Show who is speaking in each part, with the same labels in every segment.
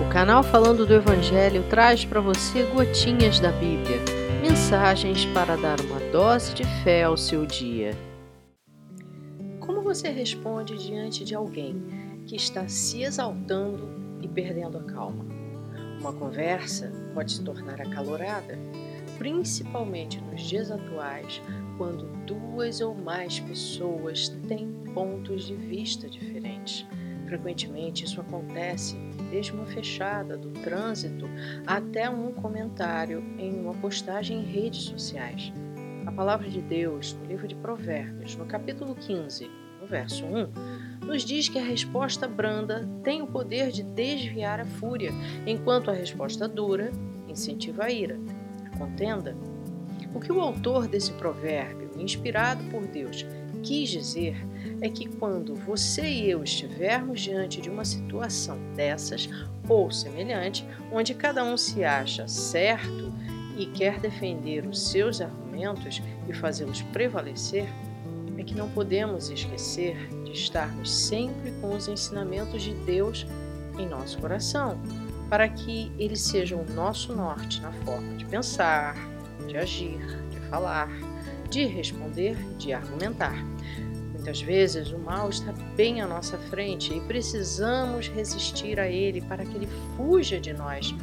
Speaker 1: O canal Falando do Evangelho traz para você gotinhas da Bíblia, mensagens para dar uma dose de fé ao seu dia. Como você responde diante de alguém que está se exaltando e perdendo a calma? Uma conversa pode se tornar acalorada, principalmente nos dias atuais, quando duas ou mais pessoas têm pontos de vista diferentes. Frequentemente isso acontece desde uma fechada do trânsito até um comentário em uma postagem em redes sociais. A palavra de Deus, no livro de Provérbios, no capítulo 15, no verso 1, nos diz que a resposta branda tem o poder de desviar a fúria, enquanto a resposta dura incentiva a ira, a contenda. O que o autor desse provérbio, inspirado por Deus, quis dizer é que quando você e eu estivermos diante de uma situação dessas ou semelhante, onde cada um se acha certo e quer defender os seus argumentos e fazê-los prevalecer, é que não podemos esquecer de estarmos sempre com os ensinamentos de Deus em nosso coração, para que eles sejam o nosso norte na forma de pensar, de agir, de falar, de responder, de argumentar. Muitas vezes o mal está bem à nossa frente e precisamos resistir a ele para que ele fuja de nós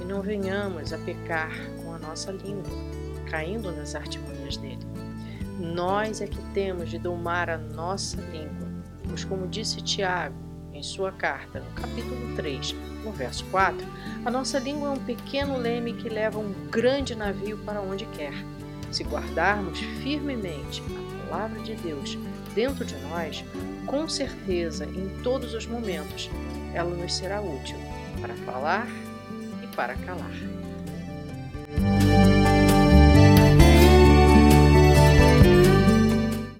Speaker 1: e não venhamos a pecar com a nossa língua, caindo nas artimanhas dele. Nós é que temos de domar a nossa língua, pois, como disse Tiago em sua carta, no capítulo 3, no verso 4, a nossa língua é um pequeno leme que leva um grande navio para onde quer. Se guardarmos firmemente a palavra de Deus dentro de nós, com certeza em todos os momentos ela nos será útil para falar e para calar.